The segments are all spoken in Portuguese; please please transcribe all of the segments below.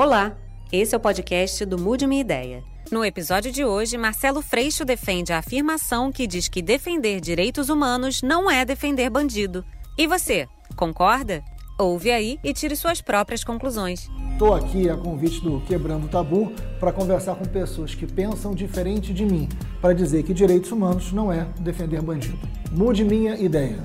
Olá, esse é o podcast do Mude Minha Ideia. No episódio de hoje, Marcelo Freixo defende a afirmação que diz que defender direitos humanos não é defender bandido. E você, concorda? Ouve aí e tire suas próprias conclusões. Estou aqui a convite do Quebrando o Tabu para conversar com pessoas que pensam diferente de mim, para dizer que direitos humanos não é defender bandido. Mude minha ideia.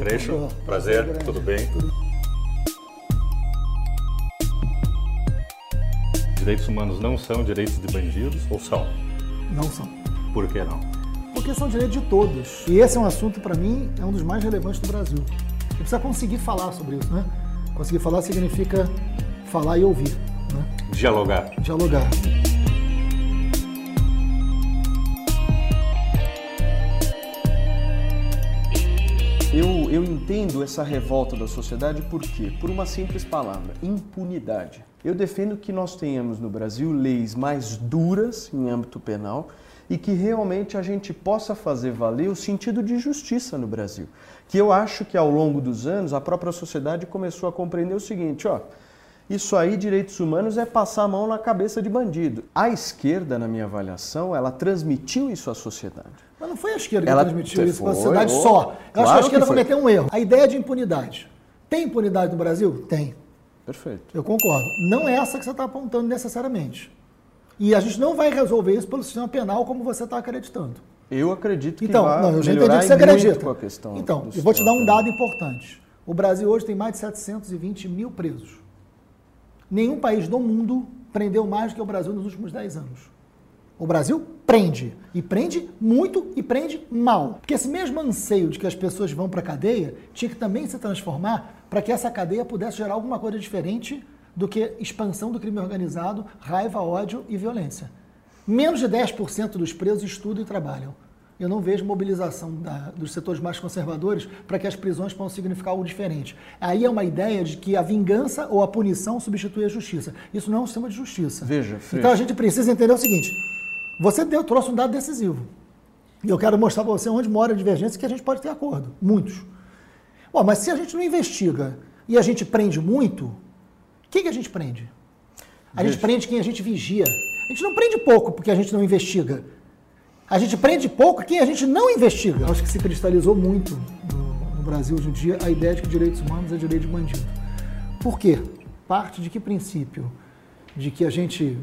Freixo, prazer, tudo bem? Direitos humanos não são direitos de bandidos ou são? Não são. Por que não? Porque são direitos de todos. E esse é um assunto, para mim, é um dos mais relevantes do Brasil. Você precisa conseguir falar sobre isso, né? Conseguir falar significa falar e ouvir, né? Dialogar. Dialogar. Eu, eu entendo essa revolta da sociedade por quê? Por uma simples palavra: impunidade. Eu defendo que nós tenhamos no Brasil leis mais duras em âmbito penal e que realmente a gente possa fazer valer o sentido de justiça no Brasil. Que eu acho que ao longo dos anos a própria sociedade começou a compreender o seguinte, ó, isso aí, direitos humanos, é passar a mão na cabeça de bandido. A esquerda, na minha avaliação, ela transmitiu isso à sociedade. Mas não foi a esquerda Ela- que transmitiu isso para a foi, sociedade oh, só. Eu acho que claro a que esquerda foi. cometeu um erro. A ideia de impunidade. Tem impunidade no Brasil? Tem. Perfeito. Eu concordo. Não é essa que você está apontando necessariamente. E a gente não vai resolver isso pelo sistema penal como você está acreditando. Eu acredito que Então, vai não, eu já entendi que você acredita. com a questão Então, eu vou te dar um dado importante. O Brasil hoje tem mais de 720 mil presos. Nenhum país do mundo prendeu mais do que o Brasil nos últimos 10 anos. O Brasil prende. E prende muito e prende mal. Porque esse mesmo anseio de que as pessoas vão para a cadeia tinha que também se transformar para que essa cadeia pudesse gerar alguma coisa diferente do que expansão do crime organizado, raiva, ódio e violência. Menos de 10% dos presos estudam e trabalham. Eu não vejo mobilização da- dos setores mais conservadores para que as prisões possam significar algo diferente. Aí é uma ideia de que a vingança ou a punição substitui a justiça. Isso não é um sistema de justiça. Veja. Então a gente precisa entender o seguinte: você deu, trouxe um dado decisivo. E eu quero mostrar para você onde mora a divergência que a gente pode ter acordo. Muitos. Bom, mas se a gente não investiga e a gente prende muito, quem que a gente prende? A gente Veja. prende quem a gente vigia. A gente não prende pouco porque a gente não investiga. A gente prende pouco quem a gente não investiga. Acho que se cristalizou muito no, no Brasil hoje em dia a ideia de que direitos humanos é direito de bandido. Por quê? Parte de que princípio? De que a gente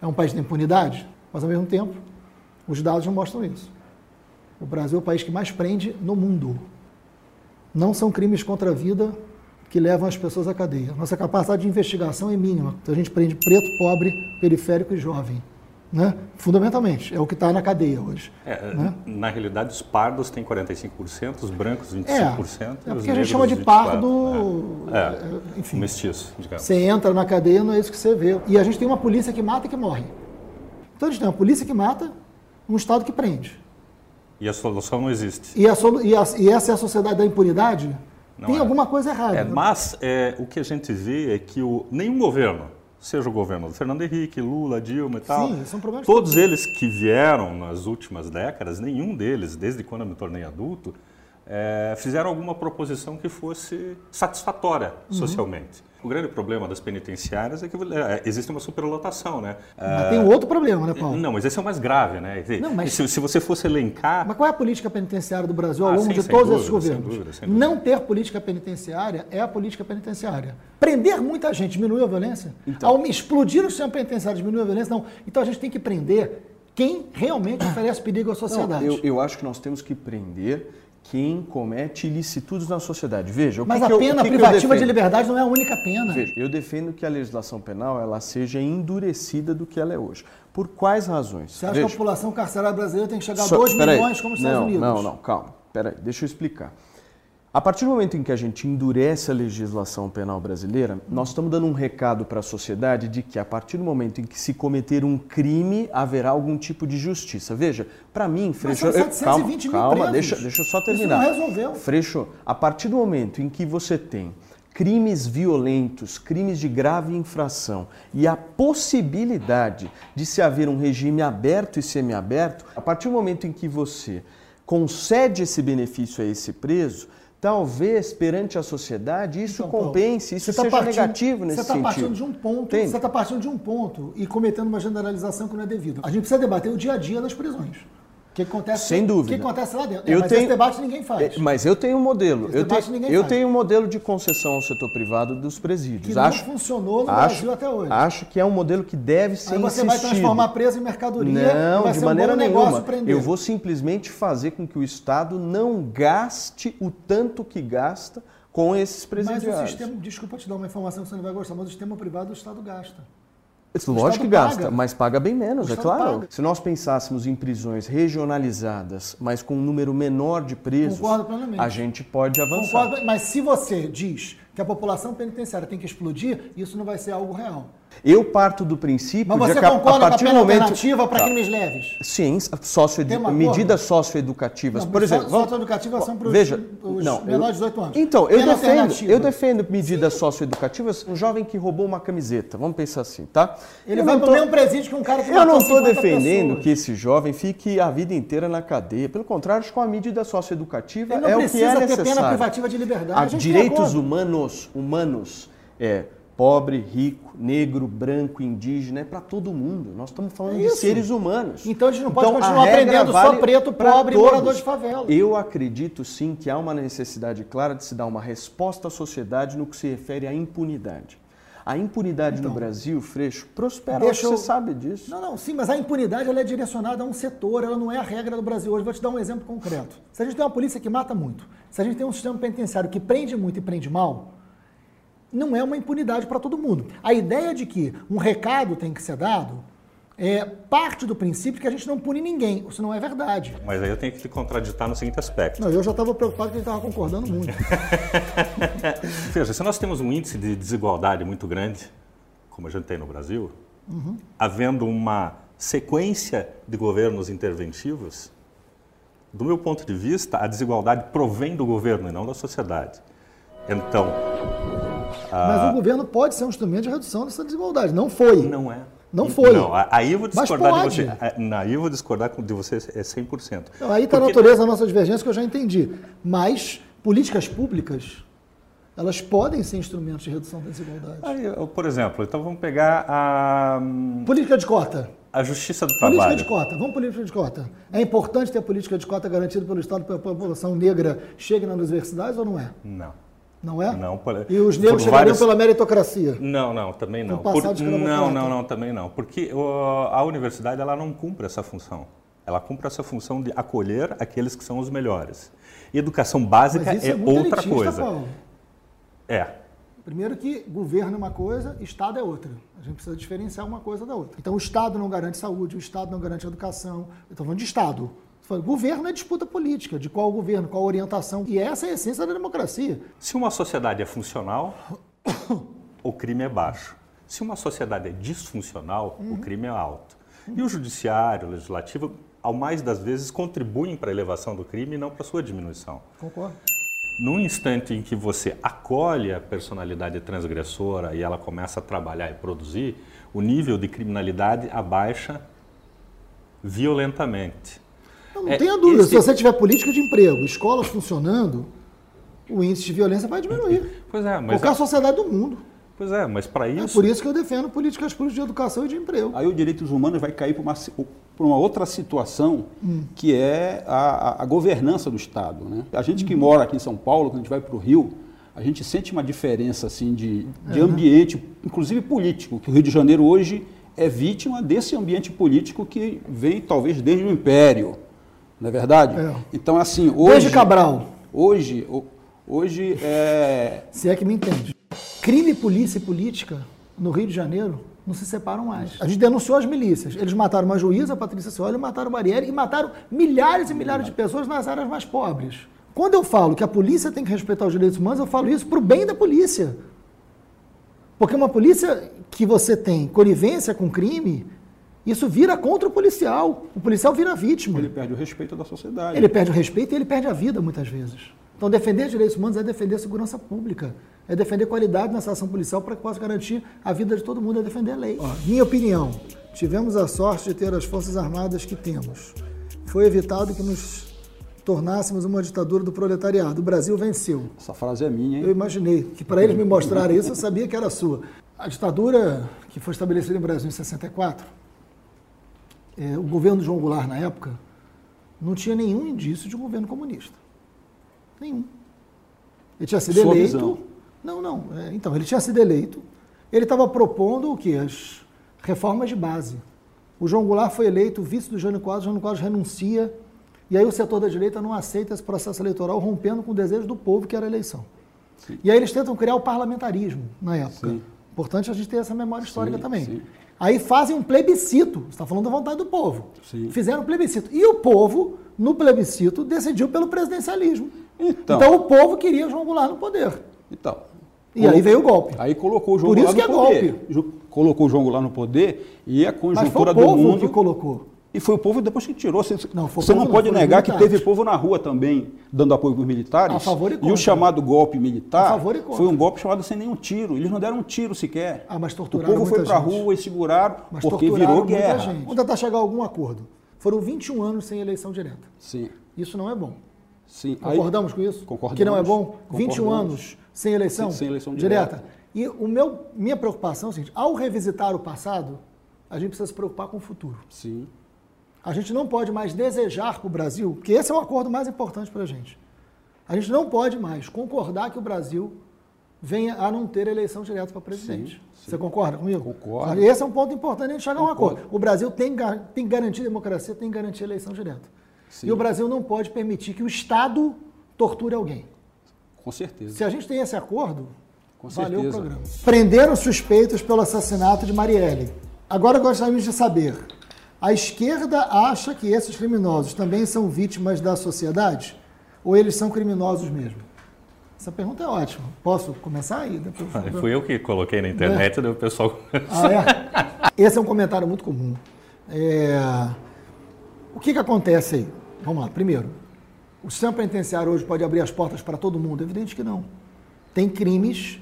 é um país da impunidade, mas ao mesmo tempo os dados não mostram isso. O Brasil é o país que mais prende no mundo. Não são crimes contra a vida que levam as pessoas à cadeia. Nossa capacidade de investigação é mínima. Então a gente prende preto, pobre, periférico e jovem. Né? Fundamentalmente, é o que está na cadeia hoje. É, né? Na realidade, os pardos têm 45%, os brancos 25%. É, é porque a gente chama de 24%. pardo, É, é, é, enfim. mestiço, digamos. Você entra na cadeia, não é isso que você vê. E a gente tem uma polícia que mata e que morre. Então a gente tem uma polícia que mata, um Estado que prende. E a solução não existe. E, solu- e a- e essa é a sociedade da impunidade? Não tem é. alguma coisa errada. É, mas o que a gente vê é que o, nenhum governo, seja o governo do Fernando Henrique, Lula, Dilma e tal, Sim, são problemas todos eles que vieram nas últimas décadas, nenhum deles, desde quando eu me tornei adulto, é, fizeram alguma proposição que fosse satisfatória Uhum. socialmente. O grande problema das penitenciárias é que é, existe uma superlotação, né? Mas tem um outro problema, né, Paulo? Não, mas esse é o mais grave, né? Não, mas- se, se você fosse elencar, Mas qual é a política penitenciária do Brasil ao Ah, longo sim, de sem todos esses dúvida, sem governos? dúvida, sem dúvida. Não ter política penitenciária é a política penitenciária. Prender muita gente diminui a violência? Então. Ao explodir o sistema penitenciário diminui a violência? Não. Então a gente tem que prender quem realmente oferece perigo à Não, sociedade. eu, eu acho que nós temos que prender quem comete ilicitudes na sociedade. Veja, o Mas que a que pena que privativa de liberdade não é a única pena. Veja, eu defendo que a legislação penal ela seja endurecida do que ela é hoje. Por quais razões? Você acha Veja, que a população carcerária brasileira tem que chegar a Só- 2 peraí. milhões como os Estados não, Unidos? Não, não, calma. Peraí, deixa eu explicar. A partir do momento em que a gente endurece a legislação penal brasileira, nós estamos dando um recado para a sociedade de que a partir do momento em que se cometer um crime, haverá algum tipo de justiça. Veja, para mim, Freixo, eu- 720 mil calma, calma presos. deixa, deixa eu só Isso terminar. não resolveu. Freixo, a partir do momento em que você tem crimes violentos, crimes de grave infração e a possibilidade de se haver um regime aberto e semiaberto, a partir do momento em que você concede esse benefício a esse preso, talvez perante a sociedade isso Então, compense, isso você tá seja partindo- negativo nesse Você está sentido. partindo de um ponto, Entende? você está partindo de um ponto e cometendo uma generalização que não é devida. A gente precisa debater o dia a dia das prisões. O que acontece, Sem dúvida. O que acontece lá dentro. É, Eu mas tenho- esse debate ninguém faz. É, Mas eu tenho um modelo. Esse Eu, debate tenho, eu faz. tenho um modelo de concessão ao setor privado dos presídios. Que não funcionou no Brasil até hoje. Acho que é um modelo que deve ser Aí você vai insistido. transformar preso em mercadoria. Não, vai de ser maneira um nenhuma. prender. Eu vou simplesmente fazer com que o Estado não gaste o tanto que gasta com esses Mas o presidiários. sistema, desculpa te dar uma informação que você não vai gostar, mas o sistema privado o Estado gasta. Lógico que gasta, paga. mas paga bem menos, é claro. paga. Se nós pensássemos em prisões regionalizadas, mas com um número menor de presos, a gente pode avançar. Concordo, mas se você diz que a população penitenciária tem que explodir, isso não vai ser algo real. Eu parto do princípio Mas de você que a- a concorda com a partir do pena momento alternativa para Tá. crimes leves? Sim, acordo? medidas socioeducativas. Não, Por exemplo, só- vamos- socioeducativas são pros- Veja, os não, menores de 18 anos. Então, eu Pena defendo, eu defendo medidas socioeducativas. Um jovem que roubou uma camiseta, vamos pensar assim, tá? Ele Eu vai não pro mesmo presídio que um cara que Eu não estou 50 defendendo pessoas. que esse jovem fique a vida inteira na cadeia. Pelo contrário, acho que uma medida socioeducativa Ele não é o que é precisa ter necessário. pena privativa de liberdade. A acordo. humanos, humanos, é pobre, rico, negro, branco, indígena, é para todo mundo. Nós estamos falando É de seres humanos. Então a gente não pode a continuar regra prendendo só vale preto, pobre e todos. morador de favela. Eu acredito sim que há uma necessidade clara de se dar uma resposta à sociedade no que se refere à impunidade. A impunidade no Brasil, Freixo, prospera, Então, Deixa você eu- sabe disso. Não, não, sim, mas a impunidade ela é direcionada a um setor, ela não é a regra do Brasil hoje. Vou te dar um exemplo concreto. Se a gente tem uma polícia que mata muito, se a gente tem um sistema penitenciário que prende muito e prende mal, não é uma impunidade para todo mundo. A ideia de que um recado tem que ser dado é parte do princípio que a gente não pune ninguém. Isso não é verdade. Mas aí eu tenho que te contraditar no seguinte aspecto. Não, eu já estava preocupado que ele estava concordando muito. Veja, se nós temos um índice de desigualdade muito grande, como a gente tem no Brasil, havendo uma sequência de governos interventivos, do meu ponto de vista, a desigualdade provém do governo e não da sociedade. Então, Mas o governo pode ser um instrumento de redução dessa desigualdade. Não foi. não é. Não foi. Não, aí eu vou discordar de você. É, não, Aí eu vou discordar de você é 100%. Então, aí está a natureza da nossa divergência que eu já entendi. Mas políticas públicas, elas podem ser instrumentos de redução da desigualdade. Aí, eu, por exemplo, então vamos pegar a, Política de cota. a Justiça do Política Trabalho. de cota. Vamos política de cota. É importante ter política de cota garantida pelo Estado para a população negra chegue nas universidades ou não é? Não. Não é? Não, por- E os negros chegariam várias- pela meritocracia. Não, não, também não. Por- não, não, não, também não. Porque ó, a universidade ela não cumpre essa função. Ela cumpre essa função de acolher aqueles que são os melhores. Educação básica é, é outra elitista, coisa. Paulo. É. Primeiro que governo é uma coisa, Estado é outra. A gente precisa diferenciar uma coisa da outra. Então o Estado não garante saúde, o Estado não garante educação. Eu estou falando de Estado. Governo é disputa política, de qual governo, qual orientação. E essa é a essência da democracia. Se uma sociedade é funcional, o crime é baixo. Se uma sociedade é disfuncional, o crime é alto. E o judiciário, o legislativo, ao mais das vezes, contribuem para a elevação do crime e não para a sua diminuição. Concordo? No instante em que você acolhe a personalidade transgressora e ela começa a trabalhar e produzir, o nível de criminalidade abaixa violentamente. Não, não É, tenha dúvida. esse- Se você tiver política de emprego, escolas funcionando, o índice de violência vai diminuir. Pois é, mas, Qualquer sociedade do mundo. pois é, mas para É isso, por isso que eu defendo políticas públicas de educação e de emprego. Aí o direitos humanos vai cair para uma, pra uma outra situação, que é a, a- a governança do Estado. Né? A gente que mora aqui em São Paulo, quando a gente vai para o Rio, a gente sente uma diferença assim, de, de ambiente, inclusive político, que o Rio de Janeiro hoje é vítima desse ambiente político que vem talvez desde o Império, não é verdade? É. Então, assim, hoje... Desde Cabral, Hoje, ho- hoje é, se é que me entende. Crime, polícia e política no Rio de Janeiro não se separam mais. A gente denunciou as milícias. Eles mataram uma juíza, a Patrícia Cioli, mataram o Barriere e mataram milhares e milhares de pessoas nas áreas mais pobres. Quando eu falo que a polícia tem que respeitar os direitos humanos, eu falo isso para o bem da polícia. Porque uma polícia que você tem conivência com crime, isso vira contra o policial. O policial vira vítima. ele perde o respeito da sociedade. Ele perde o respeito e ele perde a vida muitas vezes. Então, defender direitos humanos é defender segurança pública, é defender qualidade nessa ação policial para que possa garantir a vida de todo mundo, é defender a lei. Ó, minha opinião, tivemos a sorte de ter as Forças Armadas que temos. Foi evitado que nos tornássemos uma ditadura do proletariado. O Brasil venceu. Essa frase é minha, hein? Eu imaginei que para eles me mostrarem isso, eu sabia que era sua. A ditadura que foi estabelecida no Brasil em 64, é, o governo de João Goulart, na época, não tinha nenhum indício de um governo comunista. Nenhum. Ele tinha sido Sua eleito. visão. Não, não. é, então, ele tinha sido eleito. Ele estava propondo o quê? As reformas de base. O João Goulart foi eleito vice do Jânio Quadros, o Jânio Quadros renuncia, e aí o setor da direita não aceita esse processo eleitoral, rompendo com o desejo do povo, que era a eleição. Sim. E aí eles tentam criar o parlamentarismo na época. Sim. Importante a gente ter essa memória histórica Sim, também. sim. Aí fazem um plebiscito, você está falando da vontade do povo. Sim. Fizeram um plebiscito. E o povo, no plebiscito, decidiu pelo presidencialismo. Então. Então, o povo queria João Goulart no poder. Então. E aí veio o golpe. Aí colocou o João Por isso Goulart que no é golpe. Colocou o João Goulart no poder e a Mas foi conjuntura o do povo mundo. que colocou. E foi o povo depois que tirou. Você Não, foi o você povo não não, pode os negar que teve povo na rua também dando apoio para os militares. A favor e o contra. chamado golpe militar e foi um golpe chamado sem nenhum tiro. Eles não deram um tiro sequer. Ah, mas o torturaram povo foi para a rua e seguraram Mas porque virou guerra. gente. Vamos tentar chegar a algum acordo. Foram 21 anos sem eleição direta. Sim, Isso não é bom. sim. Aí- Concordamos com isso? Concordamos. Que não é bom? 21 Concordamos. anos sem eleição? Sem- sem eleição direta. direta. E o meu, minha preocupação é o seguinte: ao revisitar o passado, a gente precisa se preocupar com o futuro. Sim. A gente não pode mais desejar para o Brasil, porque esse é o acordo mais importante para a gente. A gente não pode mais concordar que o Brasil venha a não ter eleição direta para presidente. Sim, sim. Você concorda comigo? Concordo. Esse é um ponto importante a gente chegar a um acordo. O Brasil tem, tem que garantir democracia, tem que garantir eleição direta. Sim. E o Brasil não pode permitir que o Estado torture alguém. Com certeza. Se a gente tem esse acordo, Com valeu certeza. o programa. Prenderam suspeitos pelo assassinato de Marielle. Agora gostaríamos de saber: a esquerda acha que esses criminosos também são vítimas da sociedade? Ou eles são criminosos mesmo? Essa pergunta é ótima. Posso começar aí? Depois... Ah, Fui eu que coloquei na internet, daí o pessoal. Ah, é? Esse é um comentário muito comum. É, O que, que acontece aí? Vamos lá. Primeiro, o sistema penitenciário hoje pode abrir as portas para todo mundo? Evidente que não. Tem crimes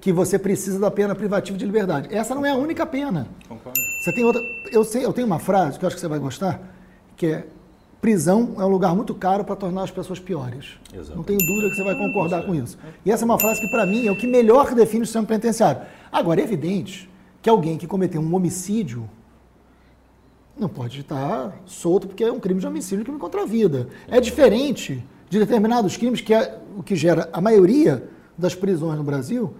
que você precisa da pena privativa de liberdade. Essa não é a única pena. Concordo. Você tem outra. Eu, sei, eu tenho uma frase que eu acho que você vai gostar, que é prisão é um lugar muito caro para tornar as pessoas piores. Exatamente. Não tenho dúvida que você vai concordar com isso. E essa é uma frase que, para mim, é o que melhor define o sistema penitenciário. Agora, é evidente que alguém que cometeu um homicídio não pode estar solto porque é um crime de homicídio, um crime contra a vida. É diferente de determinados crimes que é o que gera a maioria das prisões no Brasil,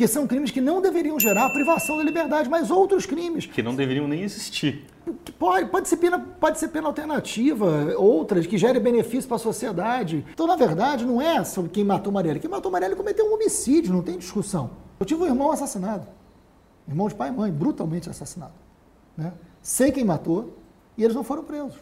que são crimes que não deveriam gerar a privação da liberdade, mas outros crimes Que não deveriam nem existir. que Pode, pode, ser pena, pode ser pena alternativa, outras que gerem benefício para a sociedade. Então, na verdade, não é sobre quem matou Marielle. Quem matou Marielle cometeu um homicídio, não tem discussão. Eu tive um irmão assassinado. Irmão de pai e mãe, brutalmente assassinado. Né? Sei quem matou e eles não foram presos.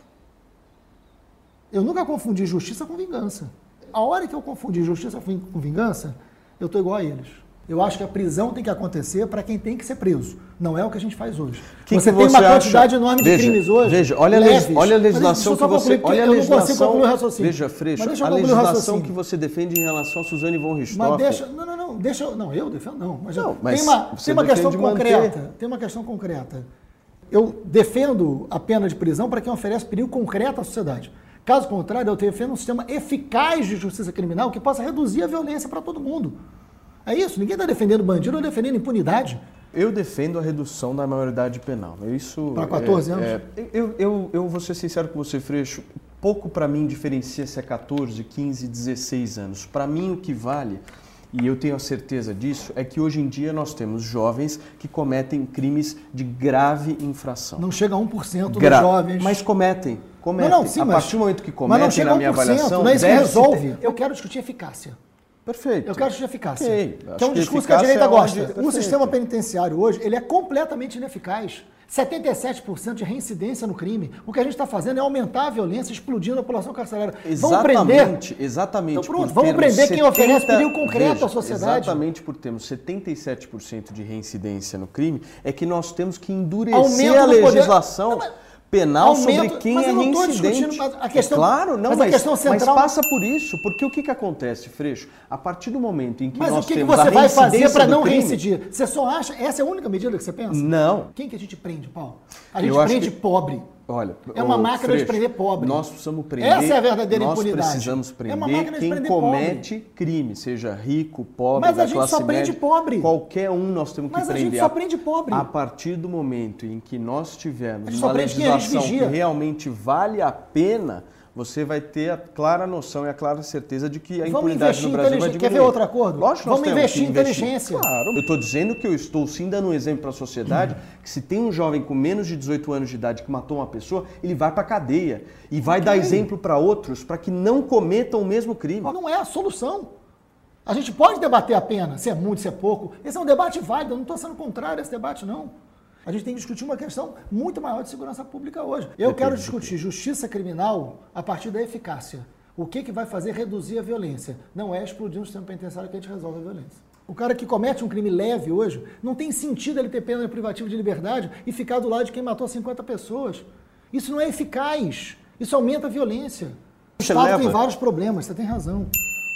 Eu nunca confundi justiça com vingança. A hora que eu confundi justiça com com vingança, eu estou igual a eles. Eu acho que a prisão tem que acontecer para quem tem que ser preso. Não é o que a gente faz hoje. Que você que tem uma você acha? quantidade enorme de Veja, crimes hoje. Veja, olha leves. olha a Mas legislação que você, olha a legislação. Veja, Freixo, Mas a legislação que você defende em relação a Suzane von Mas Richthofen. deixa, não, não, não, deixa, eu- não, eu defendo não, mas, Não, mas tem uma, tem uma questão manter. concreta, tem uma questão concreta. Eu defendo a pena de prisão para quem oferece perigo concreto à sociedade. Caso contrário, eu defendo um sistema eficaz de justiça criminal que possa reduzir a violência para todo mundo. É isso, ninguém está defendendo bandido ou defendendo impunidade. Eu defendo a redução da maioridade penal. Isso Pra 14 é- anos? é- eu, eu, eu vou ser sincero com você, Freixo. Pouco para mim diferencia se é 14, 15, 16 anos. Para mim o que vale, e eu tenho a certeza disso, é que hoje em dia nós temos jovens que cometem crimes de grave infração. Não chega a 1% dos Gra- jovens. Mas cometem, cometem. não, não, sim, a mas- partir do momento que mas cometem, não chega na a 1%, minha avaliação, não é isso que resolve. Eu quero discutir eficácia. Perfeito. Eu quero discutir eficácia. Ok, Que é um discurso que a direita é gosta. onde- O Perfeito. sistema penitenciário hoje ele é completamente ineficaz. 77% de reincidência no crime. O que a gente está fazendo é aumentar a violência, explodindo a população carcerária. Vamos prender. Exatamente, exatamente. Então pronto, vamos prender quem oferece perigo concreto Veja, à sociedade. Exatamente por termos 77% de reincidência no crime, é que nós temos que endurecer Aumento a do poder- legislação Não, mas- penal Aumento, sobre quem mas é eu não tô reincidente. a questão- É claro, não, mas a mas, questão central- mas passa por isso, porque o que, que acontece, Freixo? A partir do momento em que Mas nós o que, que temos a você vai fazer para não crime- reincidir? Você só acha. Essa é a única medida que você pensa? Não. Quem que a gente prende, Paulo? A gente prende que- pobre. Olha, É uma máquina de Freixo, prender pobre. Nós precisamos prender. Essa é a verdadeira nós impunidade. precisamos É prender de quem prender comete crime, seja rico, pobre, Mas a gente só prende média. pobre. Qualquer um nós temos que Mas a prender. gente só prende pobre. A partir do momento em que nós A tivermos uma a legislação que realmente vale a pena, você vai ter a clara noção e a clara certeza de que a Vamos impunidade no Brasil vai inteligência. Quer diminuir. ver outro acordo? Lógico Vamos investir em inteligência. Claro. Eu estou dizendo que eu estou sim dando um exemplo para a sociedade que se tem um jovem com menos de 18 anos de idade que matou uma pessoa, ele vai para a cadeia e vai dar exemplo para outros para que não cometam o mesmo crime. Não é a solução. A gente pode debater a pena, se é muito, se é pouco. Esse é um debate válido, eu não estou sendo contrário a esse debate, não. A gente tem que discutir uma questão muito maior de segurança pública hoje. Eu quero discutir justiça criminal a partir da eficácia. O que, que vai fazer reduzir a violência? Não é explodir um sistema penitenciário que a gente resolve a violência. O cara que comete um crime leve hoje, não tem sentido ele ter pena privativa de liberdade e ficar do lado de quem matou 50 pessoas. Isso não é eficaz. Isso aumenta a violência. O Estado leva- tem vários problemas, você tem razão.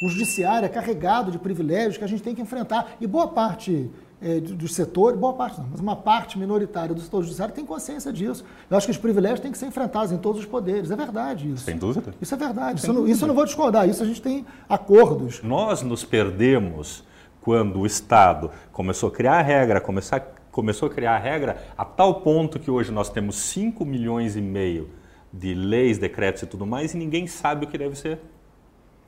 O judiciário é carregado de privilégios que a gente tem que enfrentar. E boa parte eh, do- dos setores, boa parte não, mas uma parte minoritária do setor judiciário tem consciência disso. Eu acho que os privilégios têm que ser enfrentados em todos os poderes. É verdade isso. Sem dúvida. Isso é verdade. Isso, eu não- isso eu não vou discordar. Isso a gente tem acordos. Nós nos perdemos quando o Estado começou a criar a regra, começar, começou a criar a regra a tal ponto que hoje nós temos 5 milhões e meio de leis, decretos e tudo mais e ninguém sabe o que deve ser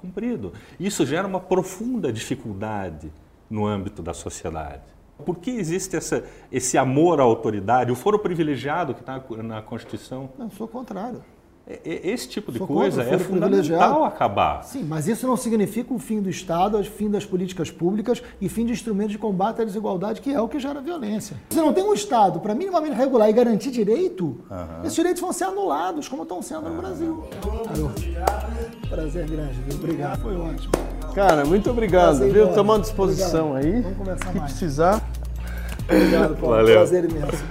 cumprido. Isso gera uma profunda dificuldade no âmbito da sociedade. Por que existe essa, esse amor à autoridade, o foro privilegiado que está na Constituição? Não, sou contrário. É- é- Esse tipo de Sou coisa é fundamental acabar. Sim, mas isso não significa o fim do Estado, o fim das políticas públicas e fim de instrumentos de combate à desigualdade, que é o que gera violência. Se não tem um Estado para minimamente regular e garantir direito, esses direitos vão ser anulados, como estão sendo no Brasil. Alô. Prazer grande, viu? Obrigado, foi ótimo. Cara, muito obrigado, Prazer viu? Estamos à disposição Obrigado. aí. Vamos conversar Se mais. precisar. Obrigado, Paulo. Valeu. Prazer imenso.